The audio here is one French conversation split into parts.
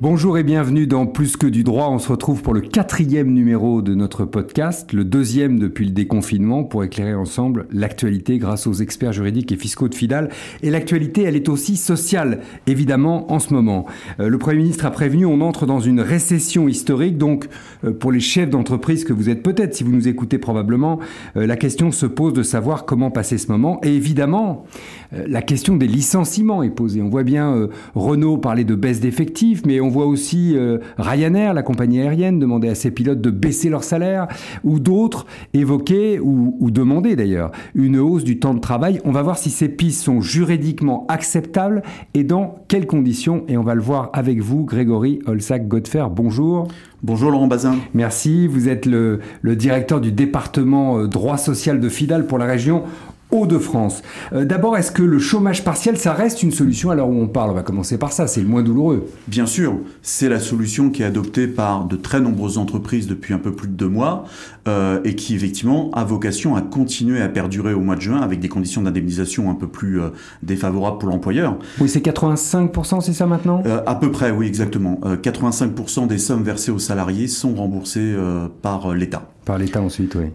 Bonjour et bienvenue dans Plus que du droit. On se retrouve pour le quatrième numéro de notre podcast, le deuxième depuis le déconfinement, pour éclairer ensemble l'actualité grâce aux experts juridiques et fiscaux de Fidal. Et l'actualité, elle est aussi sociale, évidemment, en ce moment. Euh, le Premier ministre a prévenu, on entre dans une récession historique. Donc, euh, pour les chefs d'entreprise que vous êtes peut-être, si vous nous écoutez probablement, euh, la question se pose de savoir comment passer ce moment. Et évidemment, la question des licenciements est posée. On voit bien Renault parler de baisse d'effectifs, mais on on voit aussi euh, Ryanair, la compagnie aérienne, demander à ses pilotes de baisser leur salaire, ou d'autres évoquer, ou, demander d'ailleurs, une hausse du temps de travail. On va voir si ces pistes sont juridiquement acceptables et dans quelles conditions. Et on va le voir avec vous, Grégory Olsac-Godfer. Bonjour. Bonjour Laurent Bazin. Merci, vous êtes le, le directeur du département euh, droit social de Fidal pour la région Hauts-de-France. Euh, d'abord, est-ce que le chômage partiel, ça reste une solution à l'heure où on parle? On va commencer par ça, c'est le moins douloureux. Bien sûr, c'est la solution qui est adoptée par de très nombreuses entreprises depuis un peu plus de deux mois euh, et qui effectivement a vocation à continuer à perdurer au mois de juin avec des conditions d'indemnisation un peu plus euh, défavorables pour l'employeur. Oui, c'est 85%, c'est ça maintenant? À peu près, oui, exactement. 85% des sommes versées aux salariés sont remboursées par l'État.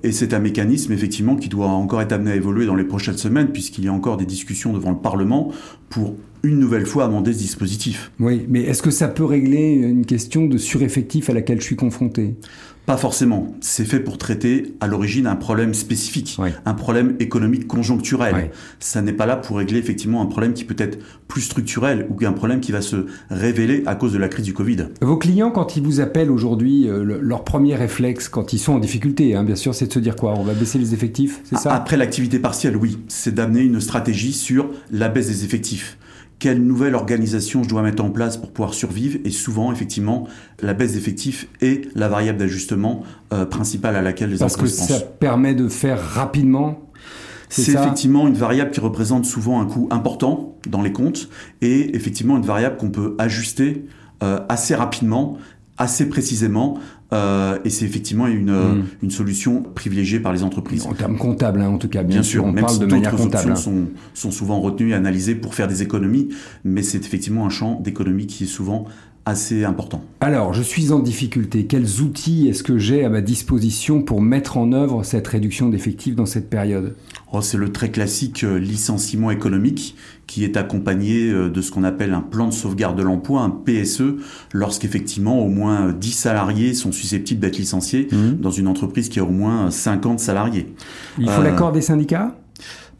Et c'est un mécanisme effectivement qui doit encore être amené à évoluer dans les prochaines semaines, puisqu'il y a encore des discussions devant le Parlement pour une nouvelle fois amender ce dispositif. Oui, mais est-ce que ça peut régler une question de sureffectif à laquelle je suis confronté? Pas forcément. C'est fait pour traiter à l'origine un problème spécifique, un problème économique conjoncturel. Ça n'est pas là pour régler effectivement un problème qui peut être plus structurel ou un problème qui va se révéler à cause de la crise du Covid. Vos clients, quand ils vous appellent aujourd'hui, euh, leur premier réflexe quand ils sont en difficulté, hein, bien sûr, c'est de se dire quoi? On va baisser les effectifs, c'est ça? Après l'activité partielle, oui. C'est d'amener une stratégie sur la baisse des effectifs quelle nouvelle organisation je dois mettre en place pour pouvoir survivre. Et souvent, effectivement, la baisse d'effectifs est la variable d'ajustement euh, principale à laquelle les Parce entreprises pensent. Parce que ça permet de faire rapidement c'est effectivement une variable qui représente souvent un coût important dans les comptes et effectivement une variable qu'on peut ajuster euh, assez rapidement assez précisément euh, et c'est effectivement une, hmm. une solution privilégiée par les entreprises. En termes comptables, hein, en tout cas, bien, sûr, on parle de manière comptable. Sont, sont souvent retenues et analysées pour faire des économies, mais c'est effectivement un champ d'économie qui est souvent assez important. Alors, je suis en difficulté. Quels outils est-ce que j'ai à ma disposition pour mettre en œuvre cette réduction d'effectifs dans cette période? Oh, C'est le très classique euh, licenciement économique qui est accompagné euh, de ce qu'on appelle un plan de sauvegarde de l'emploi, un PSE, lorsqu'effectivement au moins 10 salariés sont susceptibles d'être licenciés mmh. dans une entreprise qui a au moins 50 salariés. Il faut euh, l'accord des syndicats?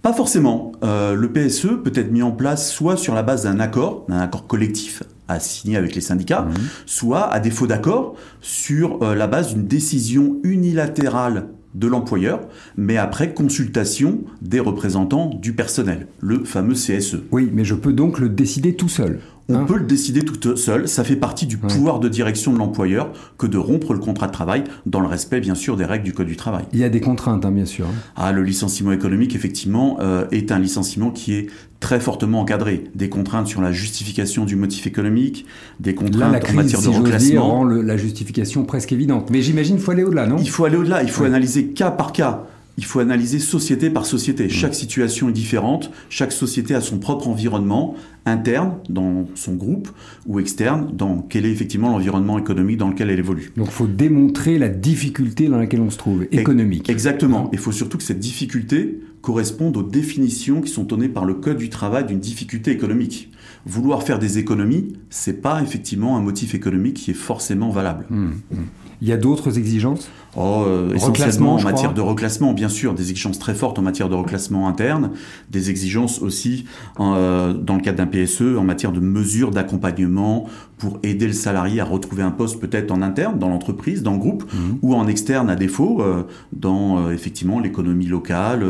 pas forcément. le PSE peut être mis en place soit sur la base d'un accord, d'un accord collectif à signer avec les syndicats, mmh. soit à défaut d'accord sur euh, la base d'une décision unilatérale de l'employeur, mais après consultation des représentants du personnel, le fameux CSE. Oui, mais je peux donc le décider tout seul. On hein peut le décider tout seul, ça fait partie du pouvoir de direction de l'employeur que de rompre le contrat de travail dans le respect bien sûr des règles du Code du travail. Il y a des contraintes hein, bien sûr. Ah, le licenciement économique effectivement euh, est un licenciement qui est très fortement encadré. Des contraintes sur la justification du motif économique, des contraintes en matière de reclassement. Dire, rend la justification presque évidente. Mais j'imagine qu'il faut aller au-delà, non? Il faut aller au-delà, il faut analyser cas par cas il faut analyser société par société. Mmh. Chaque situation est différente, chaque société a son propre environnement, interne dans son groupe ou externe dans quel est effectivement l'environnement économique dans lequel elle évolue. Donc il faut démontrer la difficulté dans laquelle on se trouve, économique. Exactement. Il faut surtout que cette difficulté corresponde aux définitions qui sont données par le Code du travail d'une difficulté économique. Vouloir faire des économies, c'est pas effectivement un motif économique qui est forcément valable. Mmh, mmh. Il y a d'autres exigences? Oh, euh, Essentiellement en matière de reclassement, bien sûr, des exigences très fortes en matière de reclassement interne, des exigences aussi euh, dans le cadre d'un PSE en matière de mesures d'accompagnement pour aider le salarié à retrouver un poste peut-être en interne dans l'entreprise, dans le groupe, mhm. ou en externe à défaut, euh, dans effectivement l'économie locale,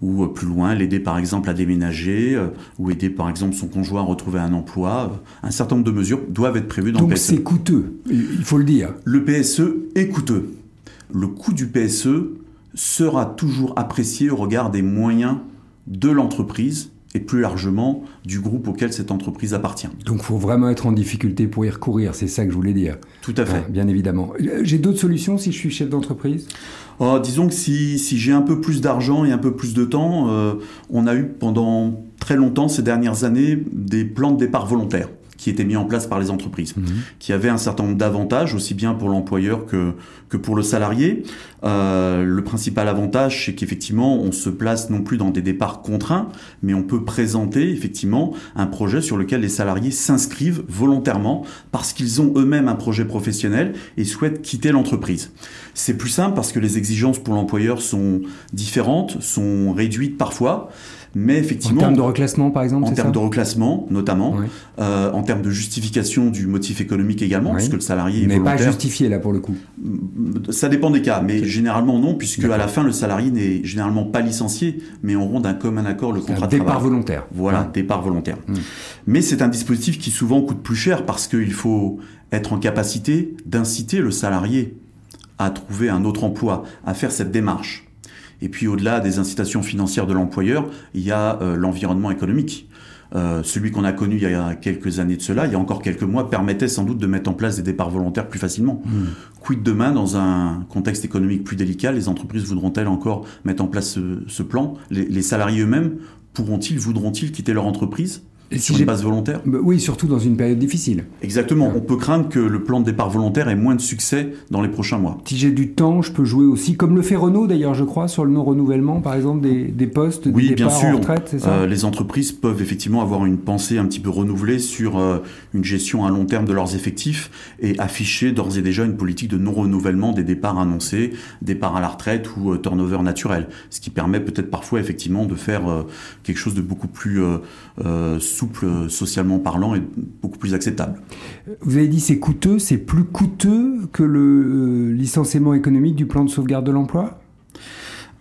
ou plus loin, l'aider par exemple à déménager, ou aider par exemple son conjoint à retrouver un emploi. un certain nombre de mesures doivent être prévues dans le PSE. Donc c'est coûteux, il faut le dire. Le PSE est coûteux. Le coût du PSE sera toujours apprécié au regard des moyens de l'entreprise et plus largement du groupe auquel cette entreprise appartient. Donc il faut vraiment être en difficulté pour y recourir, c'est ça que je voulais dire. Tout à fait. bien évidemment. J'ai d'autres solutions si je suis chef d'entreprise? Oh, Disons que si, j'ai un peu plus d'argent et un peu plus de temps, euh, on a eu pendant très longtemps ces dernières années des plans de départ volontaires qui étaient mis en place par les entreprises, mhm. qui avaient un certain nombre d'avantages, aussi bien pour l'employeur que, que pour le salarié. Euh, le principal avantage, c'est qu'effectivement, on se place non plus dans des départs contraints, mais on peut présenter effectivement un projet sur lequel les salariés s'inscrivent volontairement parce qu'ils ont eux-mêmes un projet professionnel et souhaitent quitter l'entreprise. C'est plus simple parce que les exigences pour l'employeur sont différentes, sont réduites parfois. Mais effectivement, en termes de reclassement, par exemple, en termes de reclassement, notamment, euh, en termes de justification du motif économique également, puisque le salarié n'est pas justifié là pour le coup. Ça dépend des cas, mais généralement non, puisque à la fin le salarié n'est généralement pas licencié, mais on rend d'un commun accord le contrat de travail. Départ volontaire. Voilà, départ volontaire. Mais c'est un dispositif qui souvent coûte plus cher parce qu'il faut être en capacité d'inciter le salarié à trouver un autre emploi, à faire cette démarche. Et puis au-delà des incitations financières de l'employeur, il y a euh, l'environnement économique. Euh, celui qu'on a connu il y a quelques années de cela, il y a encore quelques mois, permettait sans doute de mettre en place des départs volontaires plus facilement. Mmh. Quid demain, dans un contexte économique plus délicat, les entreprises voudront-elles encore mettre en place ce, ce plan? Les, les salariés eux-mêmes pourront-ils, voudront-ils quitter leur entreprise? Sur une base volontaire bah Oui, surtout dans une période difficile. Exactement. On peut craindre que le plan de départ volontaire ait moins de succès dans les prochains mois. Si j'ai du temps, je peux jouer aussi, comme le fait Renault d'ailleurs, je crois, sur le non-renouvellement, par exemple, des, des postes, oui, des bien sûr. en retraite, c'est ça? Euh, Les entreprises peuvent effectivement avoir une pensée un petit peu renouvelée sur euh, une gestion à long terme de leurs effectifs et afficher d'ores et déjà une politique de non-renouvellement des départs annoncés, départs à la retraite ou euh, turnover naturel. Ce qui permet peut-être parfois effectivement de faire quelque chose de beaucoup plus souple socialement parlant est beaucoup plus acceptable. Vous avez dit c'est coûteux, c'est plus coûteux que le euh, licenciement économique du plan de sauvegarde de l'emploi?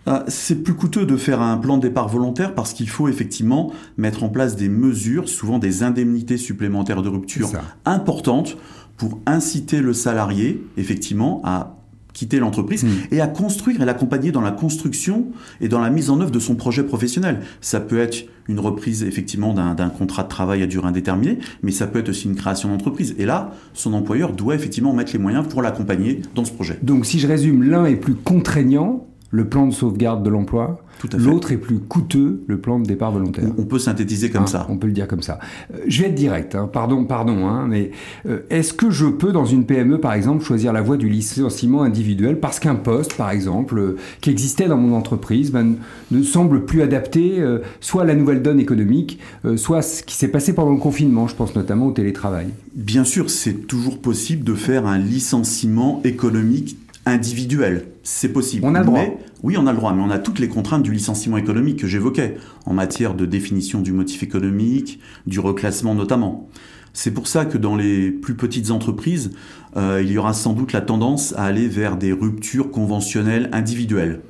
Ah, c'est plus coûteux de faire un plan de départ volontaire parce qu'il faut effectivement mettre en place des mesures, souvent des indemnités supplémentaires de rupture importantes pour inciter le salarié effectivement à quitter l'entreprise hmm. et à construire et l'accompagner dans la construction et dans la mise en œuvre de son projet professionnel. Ça peut être une reprise effectivement d'un contrat de travail à durée indéterminée, mais ça peut être aussi une création d'entreprise. Et là, son employeur doit effectivement mettre les moyens pour l'accompagner dans ce projet. Donc si je résume, l'un est plus contraignant, le plan de sauvegarde de l'emploi, L'autre est plus coûteux, le plan de départ volontaire. On peut synthétiser comme hein, ça. On peut le dire comme ça. Euh, je vais être direct, hein. pardon, pardon, hein, mais euh, est-ce que je peux, dans une PME, par exemple, choisir la voie du licenciement individuel? Parce qu'un poste, par exemple, euh, qui existait dans mon entreprise, ben, ne semble plus adapté soit à la nouvelle donne économique, soit à ce qui s'est passé pendant le confinement, je pense notamment au télétravail Bien sûr, c'est toujours possible de faire un licenciement économique individuel. C'est possible. On a le droit. oui, on a le droit, mais on a toutes les contraintes du licenciement économique que j'évoquais, en matière de définition du motif économique, du reclassement notamment. C'est pour ça que dans les plus petites entreprises, euh, il y aura sans doute la tendance à aller vers des ruptures conventionnelles individuelles.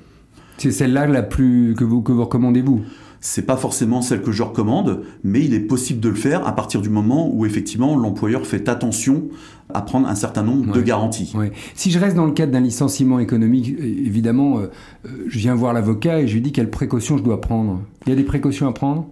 C'est celle-là la plus que vous, que vous recommandez vous c'est pas forcément celle que je recommande, mais il est possible de le faire à partir du moment où effectivement l'employeur fait attention à prendre un certain nombre de garanties. Si je reste dans le cadre d'un licenciement économique, évidemment, euh, euh, je viens voir l'avocat et je lui dis quelles précautions je dois prendre. Il y a des précautions à prendre?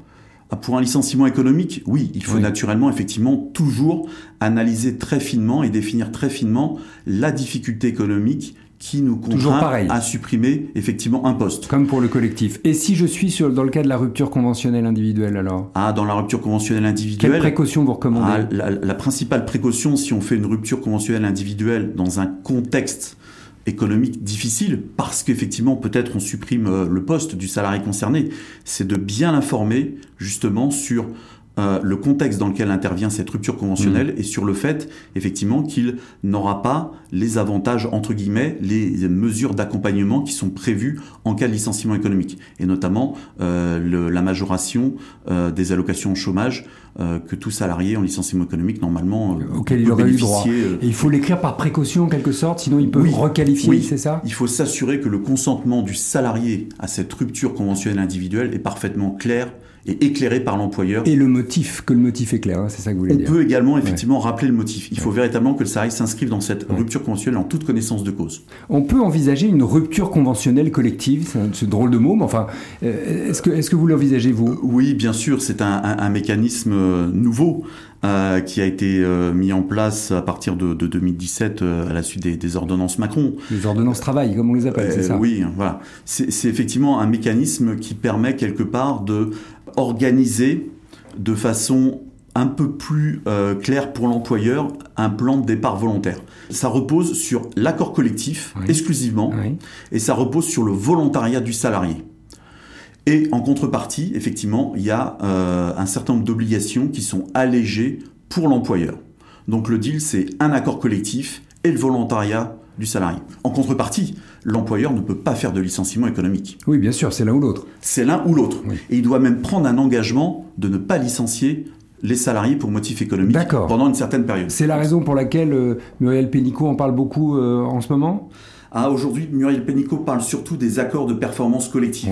Ah, pour un licenciement économique, oui, il faut naturellement, effectivement, toujours analyser très finement et définir très finement la difficulté économique qui nous contraint à supprimer effectivement un poste. Comme pour le collectif. Et si je suis sur, dans le cas de la rupture conventionnelle individuelle alors? Ah, dans la rupture conventionnelle individuelle. Quelle précaution vous recommandez? Ah, la, la, principale précaution, si on fait une rupture conventionnelle individuelle dans un contexte économique difficile, parce qu'effectivement peut-être on supprime euh, le poste du salarié concerné, c'est de bien l'informer justement sur euh, le contexte dans lequel intervient cette rupture conventionnelle mmh. et sur le fait, effectivement, qu'il n'aura pas les avantages, entre guillemets, les mesures d'accompagnement qui sont prévues en cas de licenciement économique. Et notamment euh, la majoration euh, des allocations au chômage que tout salarié en licenciement économique, normalement, auquel il aurait eu droit. Et il faut l'écrire par précaution, en quelque sorte, sinon il peut requalifier, oui. c'est ça? Il faut s'assurer que le consentement du salarié à cette rupture conventionnelle individuelle est parfaitement clair et éclairé par l'employeur. Et le motif, que le motif est clair, hein, c'est ça que vous voulez On dire. On peut également effectivement rappeler le motif. Il faut véritablement que le salarié s'inscrive dans cette rupture conventionnelle en toute connaissance de cause. On peut envisager une rupture conventionnelle collective, c'est drôle de mot, mais enfin, euh, est-ce que, est que vous l'envisagez vous? Oui, bien sûr, c'est un, un, mécanisme euh, nouveau. Euh, qui a été euh, mis en place à partir de, de 2017 euh, à la suite des, des, ordonnances Macron. Les ordonnances travail, comme on les appelle, c'est ça? Oui, voilà. C'est effectivement un mécanisme qui permet quelque part de organiser de façon un peu plus euh, clair pour l'employeur un plan de départ volontaire. Ça repose sur l'accord collectif exclusivement et ça repose sur le volontariat du salarié. Et en contrepartie, effectivement, il y a euh, un certain nombre d'obligations qui sont allégées pour l'employeur. Donc le deal, c'est un accord collectif et le volontariat du salarié. En contrepartie, l'employeur ne peut pas faire de licenciement économique. Oui, bien sûr, c'est l'un ou l'autre. C'est l'un ou l'autre. Et il doit même prendre un engagement de ne pas licencier les salariés pour motif économique pendant une certaine période. C'est la raison pour laquelle euh, Muriel Pénicaud en parle beaucoup euh, en ce moment? Ah, Aujourd'hui, Muriel Pénicaud parle surtout des accords de performance collective,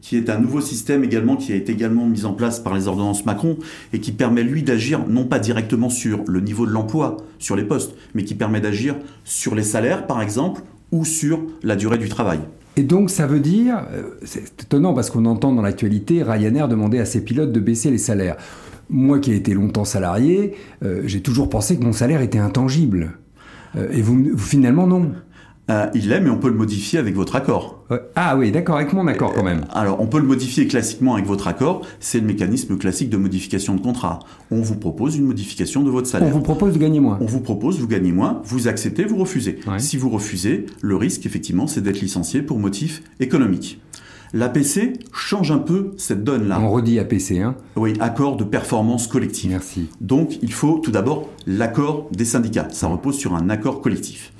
qui est un nouveau système également qui a été également mis en place par les ordonnances Macron et qui permet lui d'agir non pas directement sur le niveau de l'emploi, sur les postes, mais qui permet d'agir sur les salaires par exemple ou sur la durée du travail. Et donc ça veut dire, euh, c'est étonnant parce qu'on entend dans l'actualité Ryanair demander à ses pilotes de baisser les salaires. Moi qui ai été longtemps salarié, euh, j'ai toujours pensé que mon salaire était intangible. Euh, et vous, finalement, non. Euh, il l'est, mais on peut le modifier avec votre accord. ah oui, d'accord, avec mon accord quand même. alors, on peut le modifier classiquement avec votre accord. C'est le mécanisme classique de modification de contrat. On vous propose une modification de votre salaire. On vous propose de gagner moins. On vous propose, vous gagnez moins, vous acceptez, vous refusez. Si vous refusez, le risque, effectivement, c'est d'être licencié pour motif économique. L'APC change un peu cette donne-là. On redit APC, hein Oui, accord de performance collective. Merci. Donc, il faut tout d'abord l'accord des syndicats. Ça repose sur un accord collectif.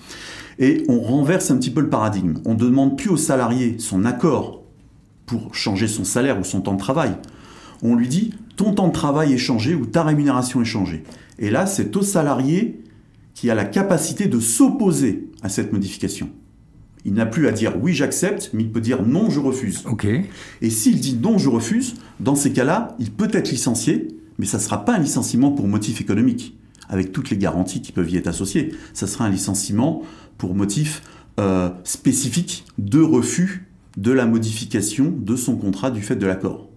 Et on renverse un petit peu le paradigme. On ne demande plus au salarié son accord pour changer son salaire ou son temps de travail. On lui dit ton temps de travail est changé ou ta rémunération est changée. Et là, c'est au salarié qui a la capacité de s'opposer à cette modification. Il n'a plus à dire oui, j'accepte, mais il peut dire non, je refuse. Ok. Et s'il dit non, je refuse, dans ces cas-là, il peut être licencié, mais ça ne sera pas un licenciement pour motif économique, avec toutes les garanties qui peuvent y être associées. Ça sera un licenciement pour motif euh, spécifique de refus de la modification de son contrat du fait de l'accord.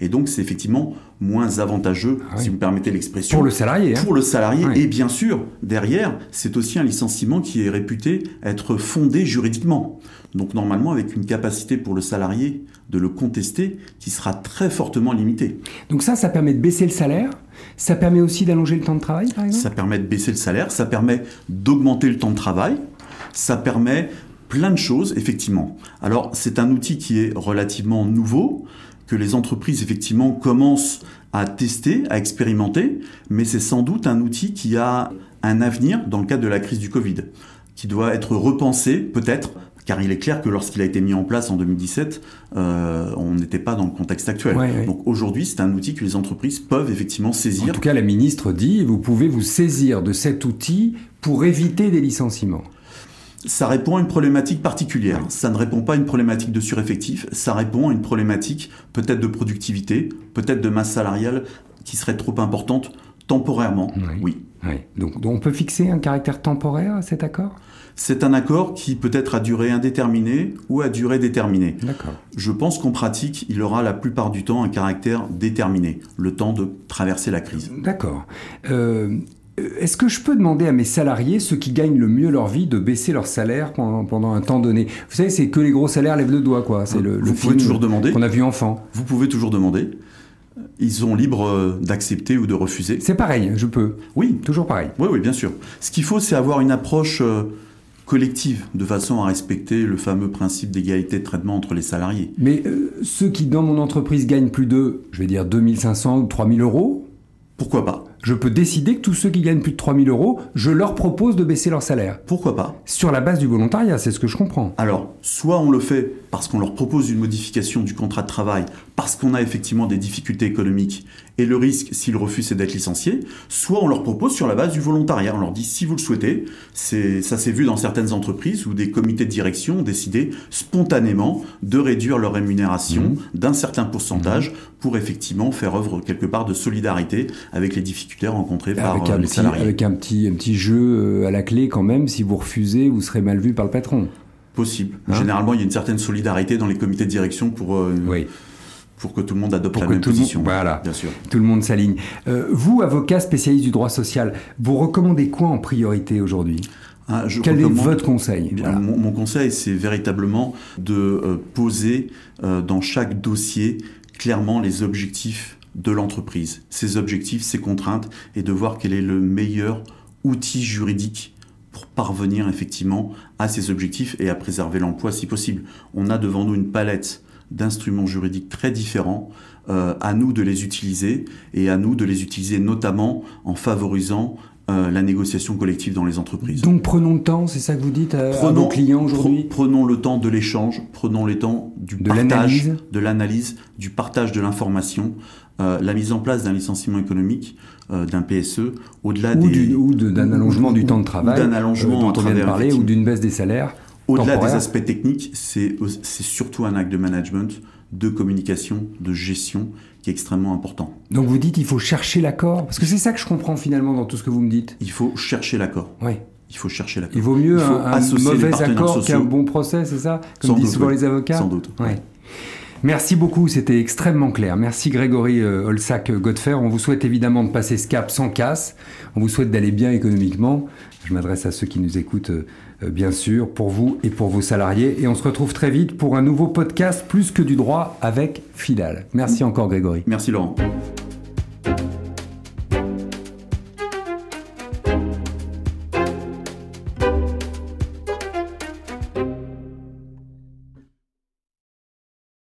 Et donc, c'est effectivement moins avantageux, ah si vous me permettez l'expression. Pour le salarié. Hein. Pour le salarié. Et bien sûr, derrière, c'est aussi un licenciement qui est réputé être fondé juridiquement. Donc, normalement, avec une capacité pour le salarié de le contester qui sera très fortement limitée. Donc, ça, ça permet de baisser le salaire Ça permet aussi d'allonger le temps de travail, par exemple Ça permet de baisser le salaire, ça permet d'augmenter le temps de travail, ça permet plein de choses, effectivement. Alors, c'est un outil qui est relativement nouveau que les entreprises effectivement commencent à tester, à expérimenter, mais c'est sans doute un outil qui a un avenir dans le cadre de la crise du Covid, qui doit être repensé peut-être, car il est clair que lorsqu'il a été mis en place en 2017, euh, on n'était pas dans le contexte actuel. Donc aujourd'hui, c'est un outil que les entreprises peuvent effectivement saisir. En tout cas, la ministre dit, vous pouvez vous saisir de cet outil pour éviter des licenciements ça répond à une problématique particulière. Ça ne répond pas à une problématique de sureffectif, ça répond à une problématique peut-être de productivité, peut-être de masse salariale qui serait trop importante temporairement. Oui. Donc, on peut fixer un caractère temporaire à cet accord? C'est un accord qui peut être à durée indéterminée ou à durée déterminée. Je pense qu'en pratique, il aura la plupart du temps un caractère déterminé, le temps de traverser la crise. D'accord. Euh, est-ce que je peux demander à mes salariés, ceux qui gagnent le mieux leur vie, de baisser leur salaire pendant, un temps donné? Vous savez, c'est que les gros salaires lèvent le doigt, quoi. C'est le, Vous pouvez toujours demander. qu'on a vu enfant. Vous pouvez toujours demander. Ils sont libres euh, d'accepter ou de refuser. C'est pareil, je peux. Oui. Toujours pareil. Oui, oui, bien sûr. Ce qu'il faut, c'est avoir une approche euh, collective, de façon à respecter le fameux principe d'égalité de traitement entre les salariés. Mais ceux qui, dans mon entreprise, gagnent plus de, je vais dire, 2500 ou 3000 euros, pourquoi pas? Je peux décider que tous ceux qui gagnent plus de 3000 euros, je leur propose de baisser leur salaire. Pourquoi pas? Sur la base du volontariat, c'est ce que je comprends. Alors, soit on le fait parce qu'on leur propose une modification du contrat de travail, parce qu'on a effectivement des difficultés économiques, et le risque, s'ils refusent, c'est d'être licenciés, soit on leur propose sur la base du volontariat. On leur dit, si vous le souhaitez, ça s'est vu dans certaines entreprises où des comités de direction ont décidé spontanément de réduire leur rémunération mmh. d'un certain pourcentage mmh. pour effectivement faire œuvre quelque part de solidarité avec les difficultés rencontrés par euh, les salariés. Avec un petit, un petit jeu euh, à la clé quand même, si vous refusez, vous serez mal vu par le patron. Possible. Hein? Généralement, il y a une certaine solidarité dans les comités de direction pour... Euh, pour que tout le monde adopte la même position. voilà, bien sûr. Tout le monde s'aligne. vous, avocat spécialiste du droit social, vous recommandez quoi en priorité aujourd'hui? Ah, Quel est votre conseil? Mon, conseil, c'est véritablement de poser dans chaque dossier clairement les objectifs de l'entreprise, ses objectifs, ses contraintes, et de voir quel est le meilleur outil juridique pour parvenir effectivement à ces objectifs et à préserver l'emploi si possible. On a devant nous une palette d'instruments juridiques très différents, euh, à nous de les utiliser et à nous de les utiliser notamment en favorisant euh, la négociation collective dans les entreprises. Donc prenons le temps, c'est ça que vous dites à, prenons, nos clients aujourd'hui? Prenons le temps de l'échange, prenons le temps du de partage, de l'analyse, du partage de l'information, euh, la mise en place d'un licenciement économique, d'un PSE, au-delà des... ou d'un allongement du temps de travail, d'un allongement dont on vient de parler, ou d'une baisse des salaires. Au-delà des aspects techniques, c'est surtout un acte de management, de communication, de gestion qui est extrêmement important. Donc vous dites qu'il faut chercher l'accord Parce que c'est ça que je comprends finalement dans tout ce que vous me dites. Il faut chercher l'accord. Oui. Il faut chercher l'accord. Il vaut mieux un, mauvais accord qu'un bon procès, c'est ça Comme disent souvent les avocats Sans doute. Ouais. Merci beaucoup, c'était extrêmement clair. Merci Grégory euh, Olsac-Godfer. On vous souhaite évidemment de passer ce cap sans casse. On vous souhaite d'aller bien économiquement. Je m'adresse à ceux qui nous écoutent, euh, euh, bien sûr, pour vous et pour vos salariés. Et on se retrouve très vite pour un nouveau podcast Plus que du droit avec Fidal. Merci encore Grégory. Merci Laurent.